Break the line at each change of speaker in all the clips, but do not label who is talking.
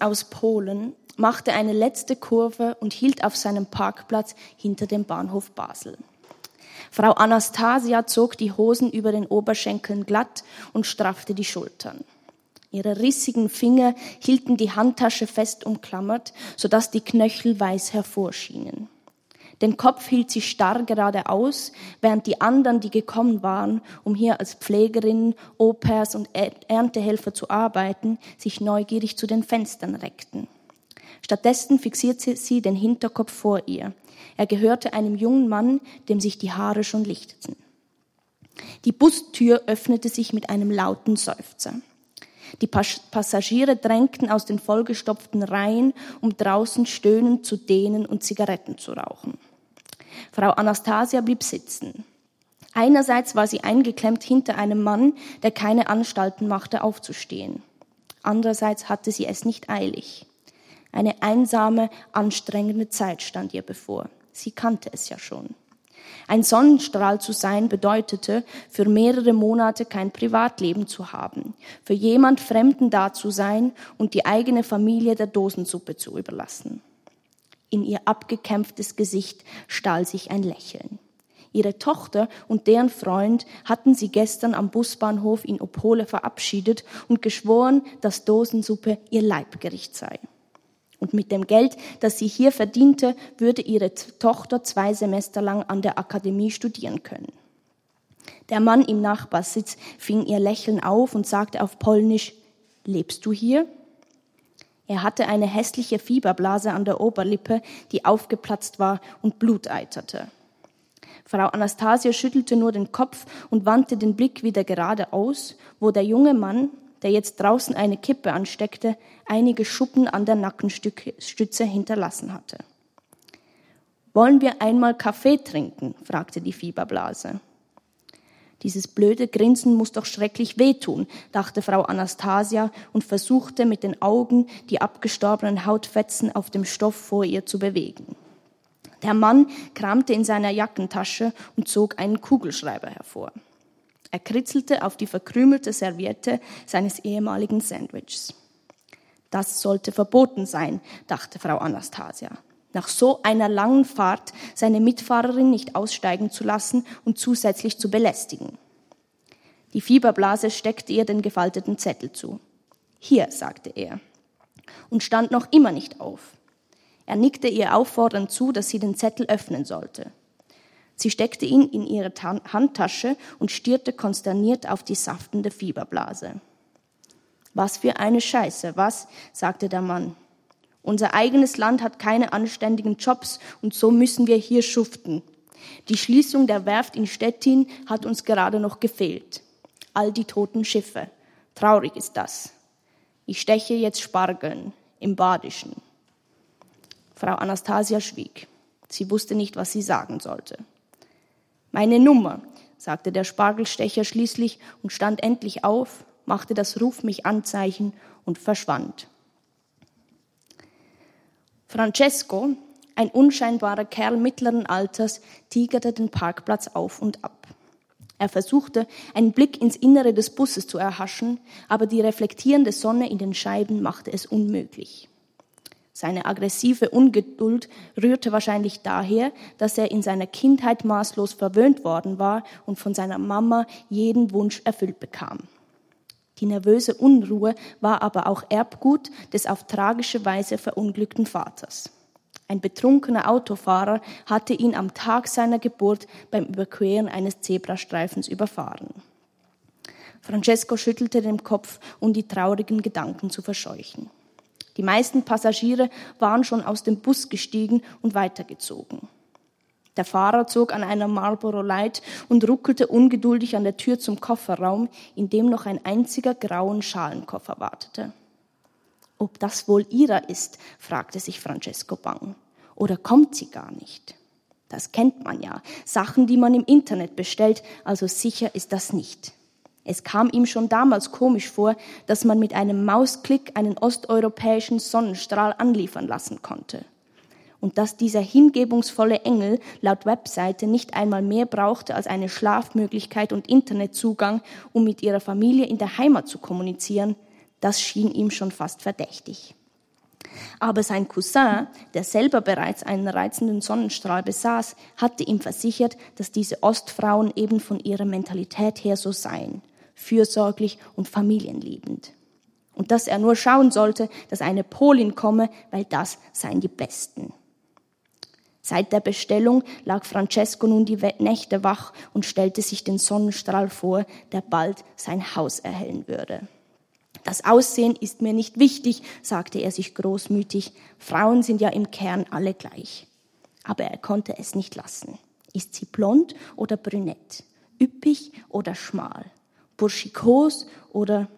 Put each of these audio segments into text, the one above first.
aus Polen machte eine letzte Kurve und hielt auf seinem Parkplatz hinter dem Bahnhof Basel. Frau Anastasia zog die Hosen über den Oberschenkeln glatt und straffte die Schultern. Ihre rissigen Finger hielten die Handtasche fest umklammert, sodass die Knöchel weiß hervorschienen. Den Kopf hielt sie starr geradeaus, während die anderen, die gekommen waren, um hier als Pflegerinnen, Au-pairs und Erntehelfer zu arbeiten, sich neugierig zu den Fenstern reckten. Stattdessen fixierte sie den Hinterkopf vor ihr. Er gehörte einem jungen Mann, dem sich die Haare schon lichteten. Die Bustür öffnete sich mit einem lauten Seufzer. Die Passagiere drängten aus den vollgestopften Reihen, um draußen stöhnend zu dehnen und Zigaretten zu rauchen. Frau Anastasia blieb sitzen. Einerseits war sie eingeklemmt hinter einem Mann, der keine Anstalten machte, aufzustehen. Andererseits hatte sie es nicht eilig. Eine einsame, anstrengende Zeit stand ihr bevor. Sie kannte es ja schon. Ein Sonnenstrahl zu sein bedeutete, für mehrere Monate kein Privatleben zu haben, für jemand Fremden da zu sein und die eigene Familie der Dosensuppe zu überlassen. In ihr abgekämpftes Gesicht stahl sich ein Lächeln. Ihre Tochter und deren Freund hatten sie gestern am Busbahnhof in Opole verabschiedet und geschworen, dass Dosensuppe ihr Leibgericht sei. Und mit dem Geld, das sie hier verdiente, würde ihre Tochter zwei Semester lang an der Akademie studieren können. Der Mann im Nachbarsitz fing ihr Lächeln auf und sagte auf Polnisch, lebst du hier? Er hatte eine hässliche Fieberblase an der Oberlippe, die aufgeplatzt war und Blut eiterte. Frau Anastasia schüttelte nur den Kopf und wandte den Blick wieder geradeaus, wo der junge Mann, der jetzt draußen eine Kippe ansteckte, einige Schuppen an der Nackenstütze hinterlassen hatte. Wollen wir einmal Kaffee trinken? fragte die Fieberblase. Dieses blöde Grinsen muss doch schrecklich wehtun, dachte Frau Anastasia und versuchte mit den Augen die abgestorbenen Hautfetzen auf dem Stoff vor ihr zu bewegen. Der Mann kramte in seiner Jackentasche und zog einen Kugelschreiber hervor. Er kritzelte auf die verkrümelte Serviette seines ehemaligen Sandwichs. Das sollte verboten sein, dachte Frau Anastasia. Nach so einer langen Fahrt seine Mitfahrerin nicht aussteigen zu lassen und zusätzlich zu belästigen. Die Fieberblase steckte ihr den gefalteten Zettel zu. Hier, sagte er, und stand noch immer nicht auf. Er nickte ihr auffordernd zu, dass sie den Zettel öffnen sollte. Sie steckte ihn in ihre Handtasche und stierte konsterniert auf die saftende Fieberblase. Was für eine Scheiße, was? sagte der Mann. Unser eigenes Land hat keine anständigen Jobs und so müssen wir hier schuften. Die Schließung der Werft in Stettin hat uns gerade noch gefehlt. All die toten Schiffe. Traurig ist das. Ich steche jetzt Spargeln im Badischen. Frau Anastasia schwieg. Sie wusste nicht, was sie sagen sollte. Meine Nummer, sagte der Spargelstecher schließlich und stand endlich auf, machte das Ruf mich Anzeichen und verschwand. Francesco, ein unscheinbarer Kerl mittleren Alters, tigerte den Parkplatz auf und ab. Er versuchte, einen Blick ins Innere des Busses zu erhaschen, aber die reflektierende Sonne in den Scheiben machte es unmöglich. Seine aggressive Ungeduld rührte wahrscheinlich daher, dass er in seiner Kindheit maßlos verwöhnt worden war und von seiner Mama jeden Wunsch erfüllt bekam. Die nervöse Unruhe war aber auch Erbgut des auf tragische Weise verunglückten Vaters. Ein betrunkener Autofahrer hatte ihn am Tag seiner Geburt beim Überqueren eines Zebrastreifens überfahren. Francesco schüttelte den Kopf, um die traurigen Gedanken zu verscheuchen. Die meisten Passagiere waren schon aus dem Bus gestiegen und weitergezogen. Der Fahrer zog an einer Marlboro Light und ruckelte ungeduldig an der Tür zum Kofferraum, in dem noch ein einziger grauen Schalenkoffer wartete. Ob das wohl ihrer ist, fragte sich Francesco bang. Oder kommt sie gar nicht? Das kennt man ja. Sachen, die man im Internet bestellt, also sicher ist das nicht. Es kam ihm schon damals komisch vor, dass man mit einem Mausklick einen osteuropäischen Sonnenstrahl anliefern lassen konnte. Und dass dieser hingebungsvolle Engel laut Webseite nicht einmal mehr brauchte als eine Schlafmöglichkeit und Internetzugang, um mit ihrer Familie in der Heimat zu kommunizieren, das schien ihm schon fast verdächtig. Aber sein Cousin, der selber bereits einen reizenden Sonnenstrahl besaß, hatte ihm versichert, dass diese Ostfrauen eben von ihrer Mentalität her so seien, fürsorglich und familienliebend. Und dass er nur schauen sollte, dass eine Polin komme, weil das seien die Besten. Seit der Bestellung lag Francesco nun die Nächte wach und stellte sich den Sonnenstrahl vor, der bald sein Haus erhellen würde. Das Aussehen ist mir nicht wichtig, sagte er sich großmütig. Frauen sind ja im Kern alle gleich. Aber er konnte es nicht lassen. Ist sie blond oder brünett? Üppig oder schmal? Burschikos oder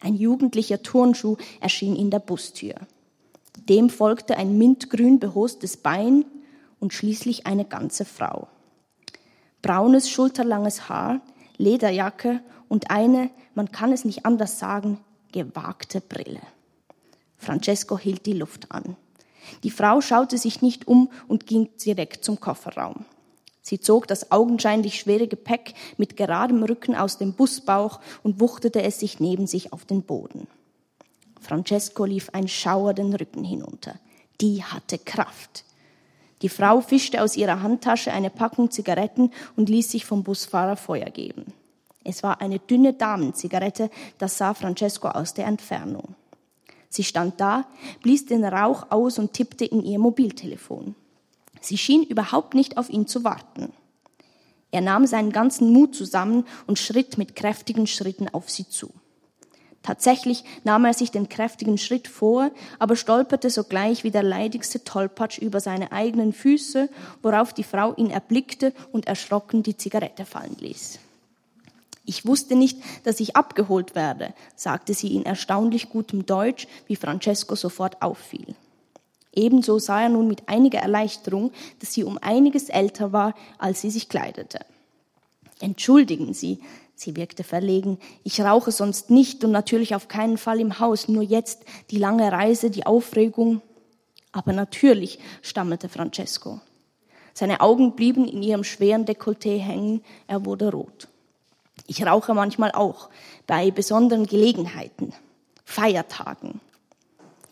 ein jugendlicher Turnschuh erschien in der Bustür. Dem folgte ein mintgrün behostes Bein und schließlich eine ganze Frau. Braunes, schulterlanges Haar, Lederjacke und eine, man kann es nicht anders sagen, gewagte Brille. Francesco hielt die Luft an. Die Frau schaute sich nicht um und ging direkt zum Kofferraum. Sie zog das augenscheinlich schwere Gepäck mit geradem Rücken aus dem Busbauch und wuchtete es sich neben sich auf den Boden. Francesco lief ein Schauer den Rücken hinunter. Die hatte Kraft. Die Frau fischte aus ihrer Handtasche eine Packung Zigaretten und ließ sich vom Busfahrer Feuer geben. Es war eine dünne Damenzigarette, das sah Francesco aus der Entfernung. Sie stand da, blies den Rauch aus und tippte in ihr Mobiltelefon. Sie schien überhaupt nicht auf ihn zu warten. Er nahm seinen ganzen Mut zusammen und schritt mit kräftigen Schritten auf sie zu. Tatsächlich nahm er sich den kräftigen Schritt vor, aber stolperte sogleich wie der leidigste Tollpatsch über seine eigenen Füße, worauf die Frau ihn erblickte und erschrocken die Zigarette fallen ließ. Ich wusste nicht, dass ich abgeholt werde, sagte sie in erstaunlich gutem Deutsch, wie Francesco sofort auffiel. Ebenso sah er nun mit einiger Erleichterung, dass sie um einiges älter war, als sie sich kleidete. Entschuldigen Sie, Sie wirkte verlegen. Ich rauche sonst nicht und natürlich auf keinen Fall im Haus, nur jetzt die lange Reise, die Aufregung. Aber natürlich, stammelte Francesco. Seine Augen blieben in ihrem schweren Dekolleté hängen, er wurde rot. Ich rauche manchmal auch, bei besonderen Gelegenheiten, Feiertagen.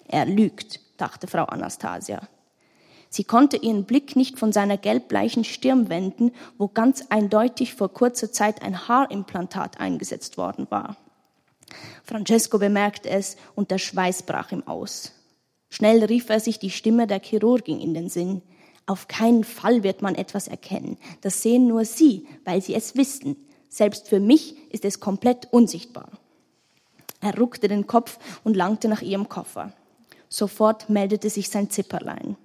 Er lügt, dachte Frau Anastasia. Sie konnte ihren Blick nicht von seiner gelbbleichen Stirn wenden, wo ganz eindeutig vor kurzer Zeit ein Haarimplantat eingesetzt worden war. Francesco bemerkte es und der Schweiß brach ihm aus. Schnell rief er sich die Stimme der Chirurgin in den Sinn. Auf keinen Fall wird man etwas erkennen. Das sehen nur Sie, weil Sie es wissen. Selbst für mich ist es komplett unsichtbar. Er ruckte den Kopf und langte nach ihrem Koffer. Sofort meldete sich sein Zipperlein.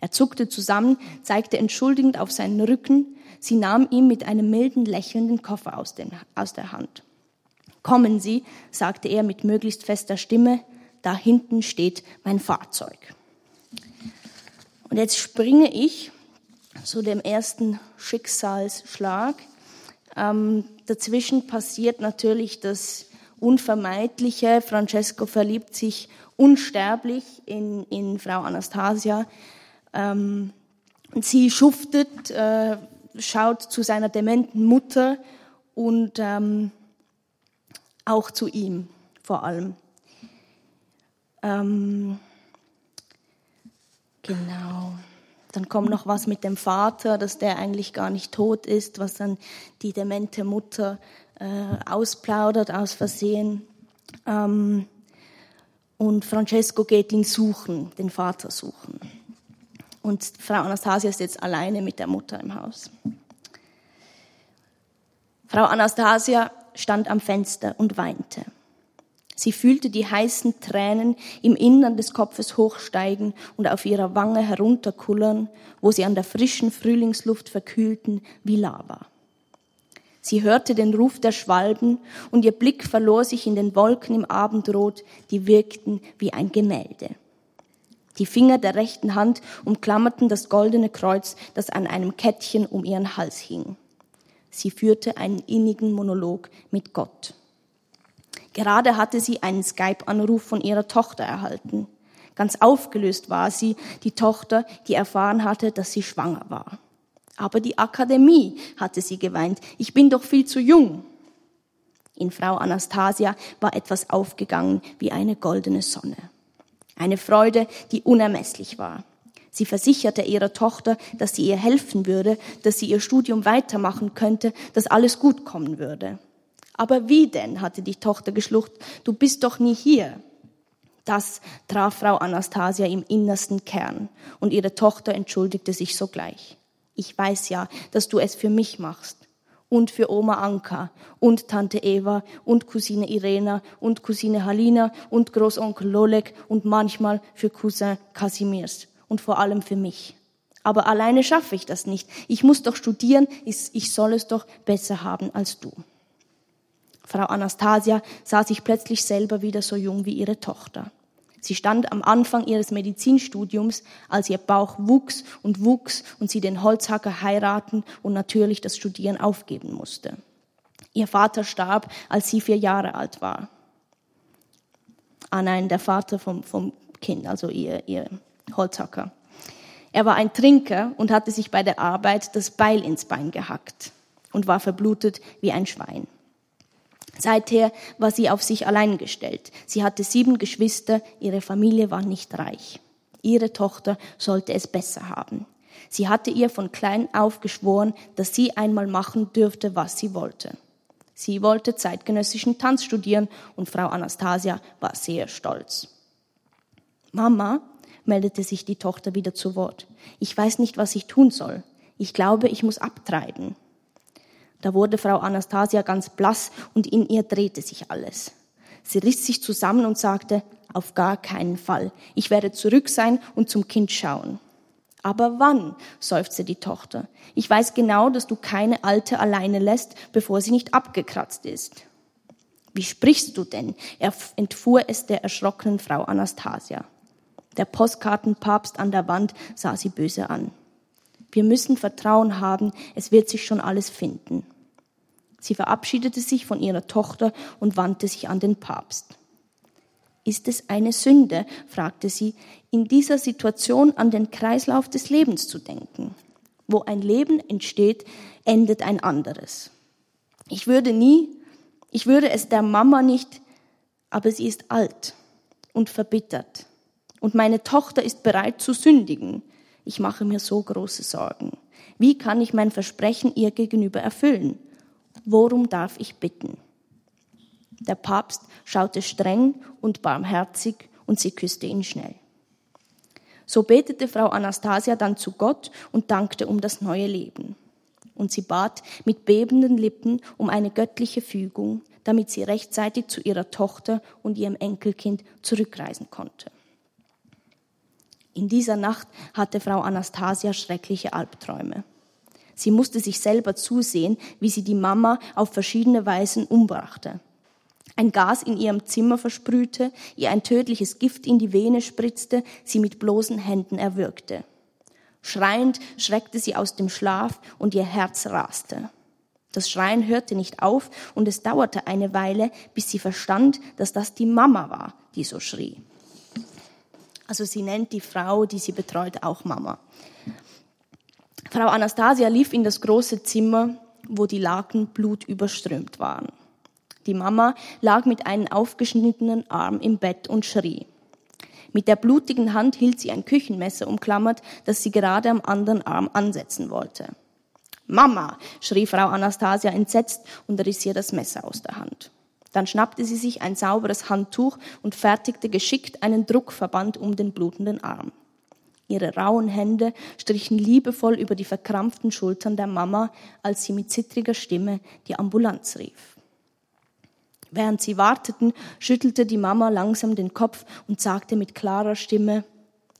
Er zuckte zusammen, zeigte entschuldigend auf seinen Rücken. Sie nahm ihm mit einem milden Lächeln den Koffer aus, den, aus der Hand. Kommen Sie, sagte er mit möglichst fester Stimme, da hinten steht mein Fahrzeug. Und jetzt springe ich zu dem ersten Schicksalsschlag. Ähm, dazwischen passiert natürlich das Unvermeidliche. Francesco verliebt sich unsterblich in, in Frau Anastasia. Ähm, sie schuftet, äh, schaut zu seiner dementen Mutter und ähm, auch zu ihm vor allem. Ähm, genau. Dann kommt noch was mit dem Vater, dass der eigentlich gar nicht tot ist, was dann die demente Mutter äh, ausplaudert aus Versehen. Ähm, und Francesco geht ihn suchen, den Vater suchen. Und Frau Anastasia ist jetzt alleine mit der Mutter im Haus. Frau Anastasia stand am Fenster und weinte. Sie fühlte die heißen Tränen im Innern des Kopfes hochsteigen und auf ihrer Wange herunterkullern, wo sie an der frischen Frühlingsluft verkühlten wie Lava. Sie hörte den Ruf der Schwalben und ihr Blick verlor sich in den Wolken im Abendrot, die wirkten wie ein Gemälde. Die Finger der rechten Hand umklammerten das goldene Kreuz, das an einem Kettchen um ihren Hals hing. Sie führte einen innigen Monolog mit Gott. Gerade hatte sie einen Skype-Anruf von ihrer Tochter erhalten. Ganz aufgelöst war sie, die Tochter, die erfahren hatte, dass sie schwanger war. Aber die Akademie, hatte sie geweint, ich bin doch viel zu jung. In Frau Anastasia war etwas aufgegangen wie eine goldene Sonne. Eine Freude, die unermesslich war. Sie versicherte ihrer Tochter, dass sie ihr helfen würde, dass sie ihr Studium weitermachen könnte, dass alles gut kommen würde. Aber wie denn, hatte die Tochter geschlucht, du bist doch nie hier. Das traf Frau Anastasia im innersten Kern und ihre Tochter entschuldigte sich sogleich. Ich weiß ja, dass du es für mich machst und für Oma Anka und Tante Eva und Cousine Irena und Cousine Halina und Großonkel Lolek und manchmal für Cousin Casimirs und vor allem für mich. Aber alleine schaffe ich das nicht. Ich muss doch studieren, ich soll es doch besser haben als du. Frau Anastasia sah sich plötzlich selber wieder so jung wie ihre Tochter. Sie stand am Anfang ihres Medizinstudiums, als ihr Bauch wuchs und wuchs und sie den Holzhacker heiraten und natürlich das Studieren aufgeben musste. Ihr Vater starb, als sie vier Jahre alt war. Ah nein, der Vater vom, vom Kind, also ihr, ihr Holzhacker. Er war ein Trinker und hatte sich bei der Arbeit das Beil ins Bein gehackt und war verblutet wie ein Schwein. Seither war sie auf sich allein gestellt. Sie hatte sieben Geschwister, ihre Familie war nicht reich. Ihre Tochter sollte es besser haben. Sie hatte ihr von klein auf geschworen, dass sie einmal machen dürfte, was sie wollte. Sie wollte zeitgenössischen Tanz studieren und Frau Anastasia war sehr stolz. Mama, meldete sich die Tochter wieder zu Wort, ich weiß nicht, was ich tun soll. Ich glaube, ich muss abtreiben. Da wurde Frau Anastasia ganz blass und in ihr drehte sich alles. Sie riss sich zusammen und sagte, auf gar keinen Fall. Ich werde zurück sein und zum Kind schauen. Aber wann? seufzte die Tochter. Ich weiß genau, dass du keine Alte alleine lässt, bevor sie nicht abgekratzt ist. Wie sprichst du denn? entfuhr es der erschrockenen Frau Anastasia. Der Postkartenpapst an der Wand sah sie böse an. Wir müssen Vertrauen haben, es wird sich schon alles finden. Sie verabschiedete sich von ihrer Tochter und wandte sich an den Papst. Ist es eine Sünde, fragte sie, in dieser Situation an den Kreislauf des Lebens zu denken? Wo ein Leben entsteht, endet ein anderes. Ich würde nie, ich würde es der Mama nicht, aber sie ist alt und verbittert. Und meine Tochter ist bereit zu sündigen. Ich mache mir so große Sorgen. Wie kann ich mein Versprechen ihr gegenüber erfüllen? Worum darf ich bitten? Der Papst schaute streng und barmherzig und sie küsste ihn schnell. So betete Frau Anastasia dann zu Gott und dankte um das neue Leben. Und sie bat mit bebenden Lippen um eine göttliche Fügung, damit sie rechtzeitig zu ihrer Tochter und ihrem Enkelkind zurückreisen konnte. In dieser Nacht hatte Frau Anastasia schreckliche Albträume. Sie musste sich selber zusehen, wie sie die Mama auf verschiedene Weisen umbrachte. Ein Gas in ihrem Zimmer versprühte, ihr ein tödliches Gift in die Vene spritzte, sie mit bloßen Händen erwürgte. Schreiend schreckte sie aus dem Schlaf und ihr Herz raste. Das Schreien hörte nicht auf und es dauerte eine Weile, bis sie verstand, dass das die Mama war, die so schrie. Also sie nennt die Frau, die sie betreut, auch Mama. Frau Anastasia lief in das große Zimmer, wo die Laken blutüberströmt waren. Die Mama lag mit einem aufgeschnittenen Arm im Bett und schrie. Mit der blutigen Hand hielt sie ein Küchenmesser umklammert, das sie gerade am anderen Arm ansetzen wollte. Mama, schrie Frau Anastasia entsetzt und riss ihr das Messer aus der Hand. Dann schnappte sie sich ein sauberes Handtuch und fertigte geschickt einen Druckverband um den blutenden Arm. Ihre rauen Hände strichen liebevoll über die verkrampften Schultern der Mama, als sie mit zittriger Stimme die Ambulanz rief. Während sie warteten, schüttelte die Mama langsam den Kopf und sagte mit klarer Stimme,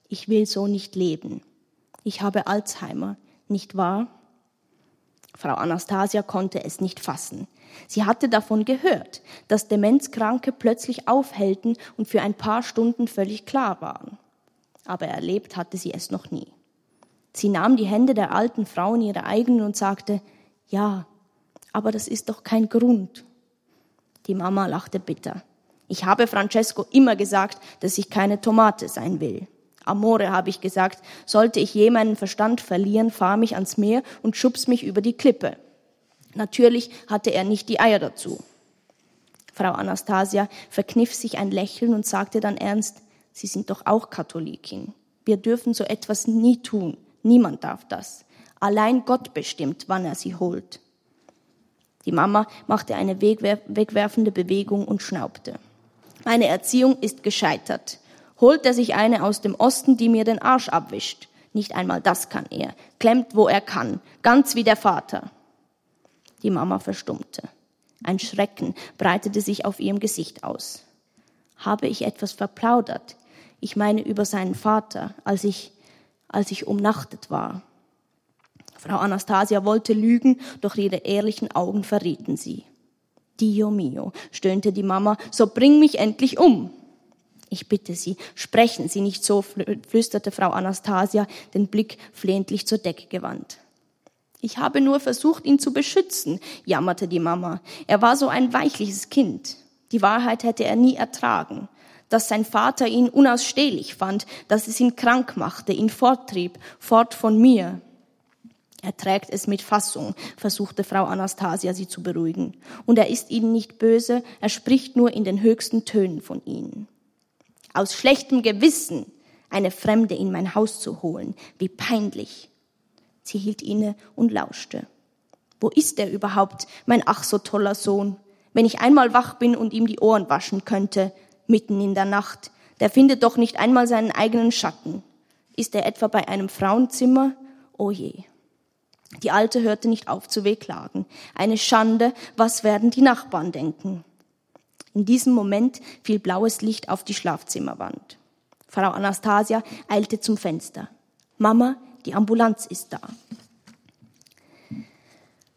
ich will so nicht leben. Ich habe Alzheimer, nicht wahr? Frau Anastasia konnte es nicht fassen. Sie hatte davon gehört, dass Demenzkranke plötzlich aufhellten und für ein paar Stunden völlig klar waren. Aber erlebt hatte sie es noch nie. Sie nahm die Hände der alten Frau in ihre eigenen und sagte, ja, aber das ist doch kein Grund. Die Mama lachte bitter. Ich habe Francesco immer gesagt, dass ich keine Tomate sein will. Amore, habe ich gesagt, sollte ich je meinen Verstand verlieren, fahr mich ans Meer und schubs mich über die Klippe. Natürlich hatte er nicht die Eier dazu. Frau Anastasia verkniff sich ein Lächeln und sagte dann ernst, Sie sind doch auch Katholikin. Wir dürfen so etwas nie tun. Niemand darf das. Allein Gott bestimmt, wann er sie holt. Die Mama machte eine wegwerfende Bewegung und schnaubte. Meine Erziehung ist gescheitert. Holt er sich eine aus dem Osten, die mir den Arsch abwischt. Nicht einmal das kann er. Klemmt, wo er kann. Ganz wie der Vater. Die Mama verstummte. Ein Schrecken breitete sich auf ihrem Gesicht aus. Habe ich etwas verplaudert? Ich meine über seinen Vater, als ich, als ich umnachtet war. Frau Anastasia wollte lügen, doch ihre ehrlichen Augen verrieten sie. Dio mio, stöhnte die Mama, so bring mich endlich um. Ich bitte Sie, sprechen Sie nicht so, flüsterte Frau Anastasia, den Blick flehentlich zur Decke gewandt. Ich habe nur versucht, ihn zu beschützen, jammerte die Mama. Er war so ein weichliches Kind. Die Wahrheit hätte er nie ertragen. Dass sein Vater ihn unausstehlich fand, dass es ihn krank machte, ihn forttrieb, fort von mir. Er trägt es mit Fassung, versuchte Frau Anastasia sie zu beruhigen. Und er ist ihnen nicht böse, er spricht nur in den höchsten Tönen von ihnen. Aus schlechtem Gewissen eine Fremde in mein Haus zu holen, wie peinlich. Sie hielt inne und lauschte. Wo ist er überhaupt, mein ach so toller Sohn? Wenn ich einmal wach bin und ihm die Ohren waschen könnte, mitten in der Nacht, der findet doch nicht einmal seinen eigenen Schatten. Ist er etwa bei einem Frauenzimmer? Oh je. Die Alte hörte nicht auf zu wehklagen. Eine Schande, was werden die Nachbarn denken? In diesem Moment fiel blaues Licht auf die Schlafzimmerwand. Frau Anastasia eilte zum Fenster. Mama, die Ambulanz ist da.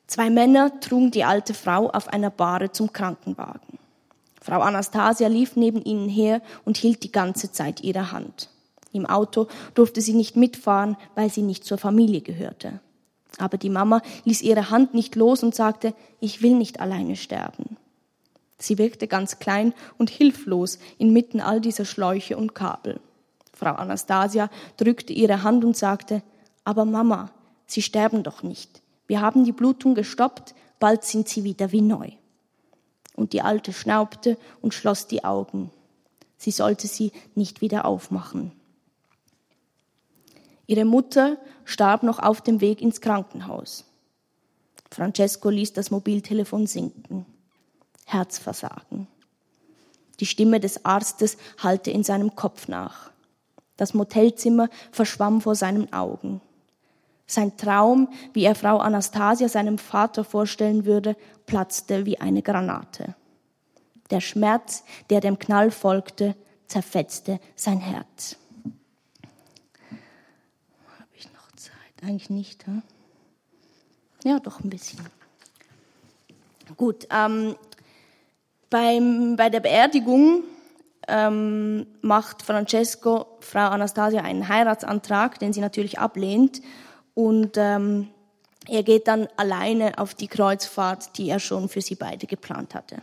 Zwei Männer trugen die alte Frau auf einer Bahre zum Krankenwagen. Frau Anastasia lief neben ihnen her und hielt die ganze Zeit ihre Hand. Im Auto durfte sie nicht mitfahren, weil sie nicht zur Familie gehörte. Aber die Mama ließ ihre Hand nicht los und sagte, ich will nicht alleine sterben. Sie wirkte ganz klein und hilflos inmitten all dieser Schläuche und Kabel. Frau Anastasia drückte ihre Hand und sagte, aber Mama, Sie sterben doch nicht. Wir haben die Blutung gestoppt, bald sind Sie wieder wie neu. Und die Alte schnaubte und schloss die Augen. Sie sollte sie nicht wieder aufmachen. Ihre Mutter starb noch auf dem Weg ins Krankenhaus. Francesco ließ das Mobiltelefon sinken. Herzversagen. Die Stimme des Arztes hallte in seinem Kopf nach. Das Motelzimmer verschwamm vor seinen Augen. Sein Traum, wie er Frau Anastasia seinem Vater vorstellen würde, platzte wie eine Granate. Der Schmerz, der dem Knall folgte, zerfetzte sein Herz. Eigentlich nicht. Hm? Ja, doch ein bisschen. Gut, ähm, beim, bei der Beerdigung ähm, macht Francesco Frau Anastasia einen Heiratsantrag, den sie natürlich ablehnt. Und ähm, er geht dann alleine auf die Kreuzfahrt, die er schon für sie beide geplant hatte.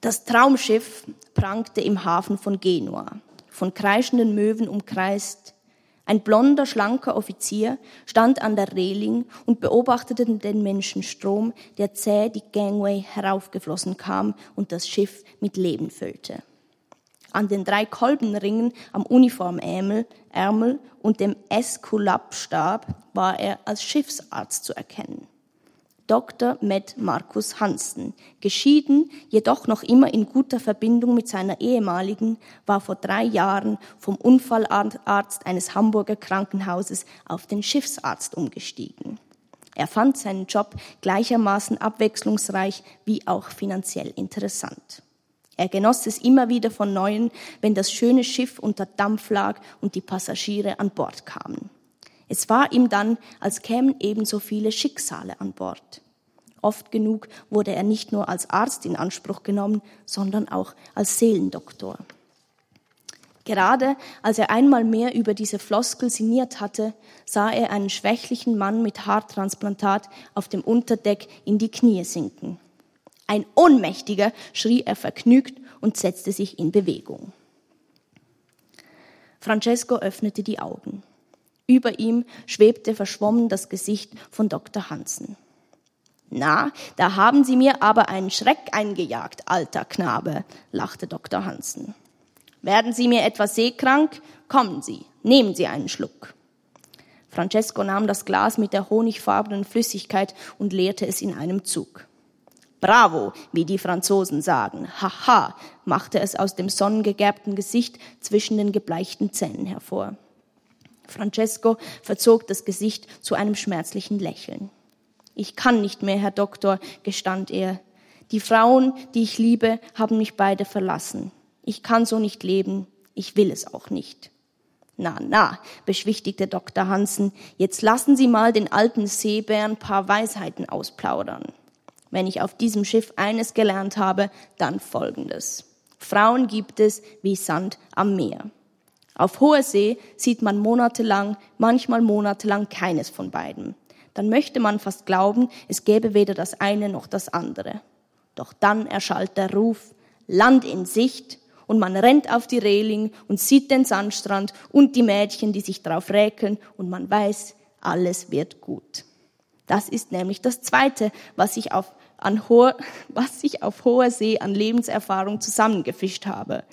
Das Traumschiff prangte im Hafen von Genua, von kreischenden Möwen umkreist, ein blonder, schlanker Offizier stand an der Reling und beobachtete den Menschenstrom, der zäh die Gangway heraufgeflossen kam und das Schiff mit Leben füllte. An den drei Kolbenringen am Uniformärmel Ärmel und dem Eskulapstab war er als Schiffsarzt zu erkennen. Dr. Med Markus Hansen, geschieden, jedoch noch immer in guter Verbindung mit seiner ehemaligen, war vor drei Jahren vom Unfallarzt eines Hamburger Krankenhauses auf den Schiffsarzt umgestiegen. Er fand seinen Job gleichermaßen abwechslungsreich wie auch finanziell interessant. Er genoss es immer wieder von neuem, wenn das schöne Schiff unter Dampf lag und die Passagiere an Bord kamen. Es war ihm dann, als kämen ebenso viele Schicksale an Bord. Oft genug wurde er nicht nur als Arzt in Anspruch genommen, sondern auch als Seelendoktor. Gerade als er einmal mehr über diese Floskel sinniert hatte, sah er einen schwächlichen Mann mit Haartransplantat auf dem Unterdeck in die Knie sinken. Ein Ohnmächtiger, schrie er vergnügt und setzte sich in Bewegung. Francesco öffnete die Augen. Über ihm schwebte verschwommen das Gesicht von Dr. Hansen. Na, da haben Sie mir aber einen Schreck eingejagt, alter Knabe, lachte Dr. Hansen. Werden Sie mir etwas seekrank? Kommen Sie, nehmen Sie einen Schluck. Francesco nahm das Glas mit der honigfarbenen Flüssigkeit und leerte es in einem Zug. Bravo, wie die Franzosen sagen. Haha, machte es aus dem sonnengegerbten Gesicht zwischen den gebleichten Zähnen hervor. Francesco verzog das Gesicht zu einem schmerzlichen Lächeln. Ich kann nicht mehr, Herr Doktor, gestand er. Die Frauen, die ich liebe, haben mich beide verlassen. Ich kann so nicht leben. Ich will es auch nicht. Na, na, beschwichtigte Dr. Hansen, jetzt lassen Sie mal den alten Seebären paar Weisheiten ausplaudern. Wenn ich auf diesem Schiff eines gelernt habe, dann folgendes. Frauen gibt es wie Sand am Meer. Auf hoher See sieht man monatelang, manchmal monatelang keines von beiden dann möchte man fast glauben, es gäbe weder das eine noch das andere. Doch dann erschallt der Ruf, Land in Sicht, und man rennt auf die Reling und sieht den Sandstrand und die Mädchen, die sich drauf räkeln, und man weiß, alles wird gut. Das ist nämlich das Zweite, was ich auf, an hoher, was ich auf hoher See an Lebenserfahrung zusammengefischt habe.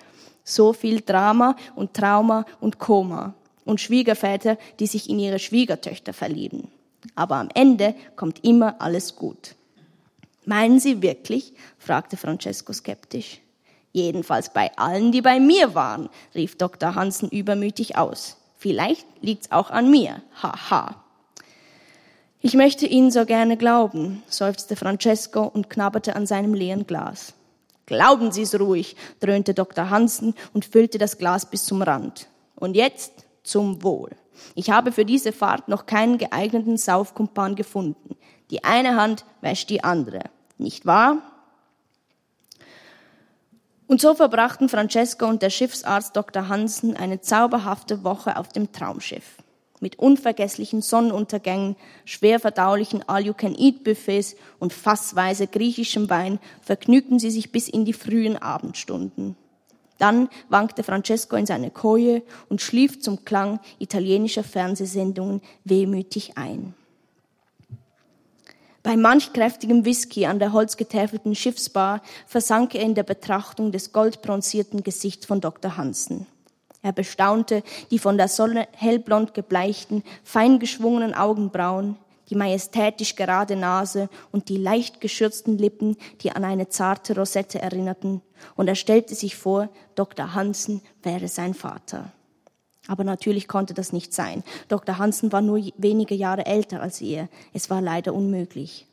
So viel Drama und Trauma und Koma und Schwiegerväter, die sich in ihre Schwiegertöchter verlieben. Aber am Ende kommt immer alles gut. Meinen Sie wirklich? fragte Francesco skeptisch. Jedenfalls bei allen, die bei mir waren, rief Dr. Hansen übermütig aus. Vielleicht liegt's auch an mir. Haha. Ha. Ich möchte Ihnen so gerne glauben, seufzte Francesco und knabberte an seinem leeren Glas. Glauben Sie's ruhig, dröhnte Dr. Hansen und füllte das Glas bis zum Rand. Und jetzt zum Wohl. Ich habe für diese Fahrt noch keinen geeigneten Saufkumpan gefunden. Die eine Hand wäscht die andere. Nicht wahr? Und so verbrachten Francesco und der Schiffsarzt Dr. Hansen eine zauberhafte Woche auf dem Traumschiff. Mit unvergesslichen Sonnenuntergängen, schwer verdaulichen All-You-Can-Eat-Buffets und fassweise griechischem Wein vergnügten sie sich bis in die frühen Abendstunden. Dann wankte Francesco in seine Koje und schlief zum Klang italienischer Fernsehsendungen wehmütig ein. Bei manch kräftigem Whisky an der holzgetäfelten Schiffsbar versank er in der Betrachtung des goldbronzierten Gesichts von Dr. Hansen. Er bestaunte die von der Sonne hellblond gebleichten, fein geschwungenen Augenbrauen, die majestätisch gerade Nase und die leicht geschürzten Lippen, die an eine zarte Rosette erinnerten, und er stellte sich vor, Dr. Hansen wäre sein Vater. Aber natürlich konnte das nicht sein. Dr. Hansen war nur wenige Jahre älter als er. Es war leider unmöglich.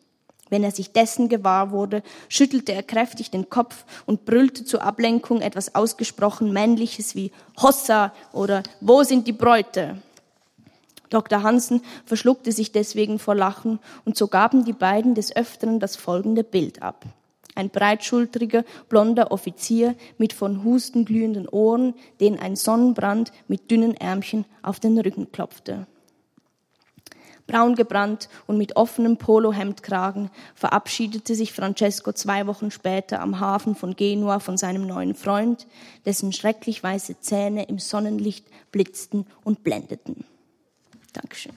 Wenn er sich dessen gewahr wurde, schüttelte er kräftig den Kopf und brüllte zur Ablenkung etwas ausgesprochen Männliches wie Hossa oder Wo sind die Bräute? Dr. Hansen verschluckte sich deswegen vor Lachen, und so gaben die beiden des Öfteren das folgende Bild ab. Ein breitschultriger, blonder Offizier mit von Husten glühenden Ohren, den ein Sonnenbrand mit dünnen Ärmchen auf den Rücken klopfte. Braun gebrannt und mit offenem Polohemdkragen verabschiedete sich Francesco zwei Wochen später am Hafen von Genua von seinem neuen Freund, dessen schrecklich weiße Zähne im Sonnenlicht blitzten und blendeten. Dankeschön.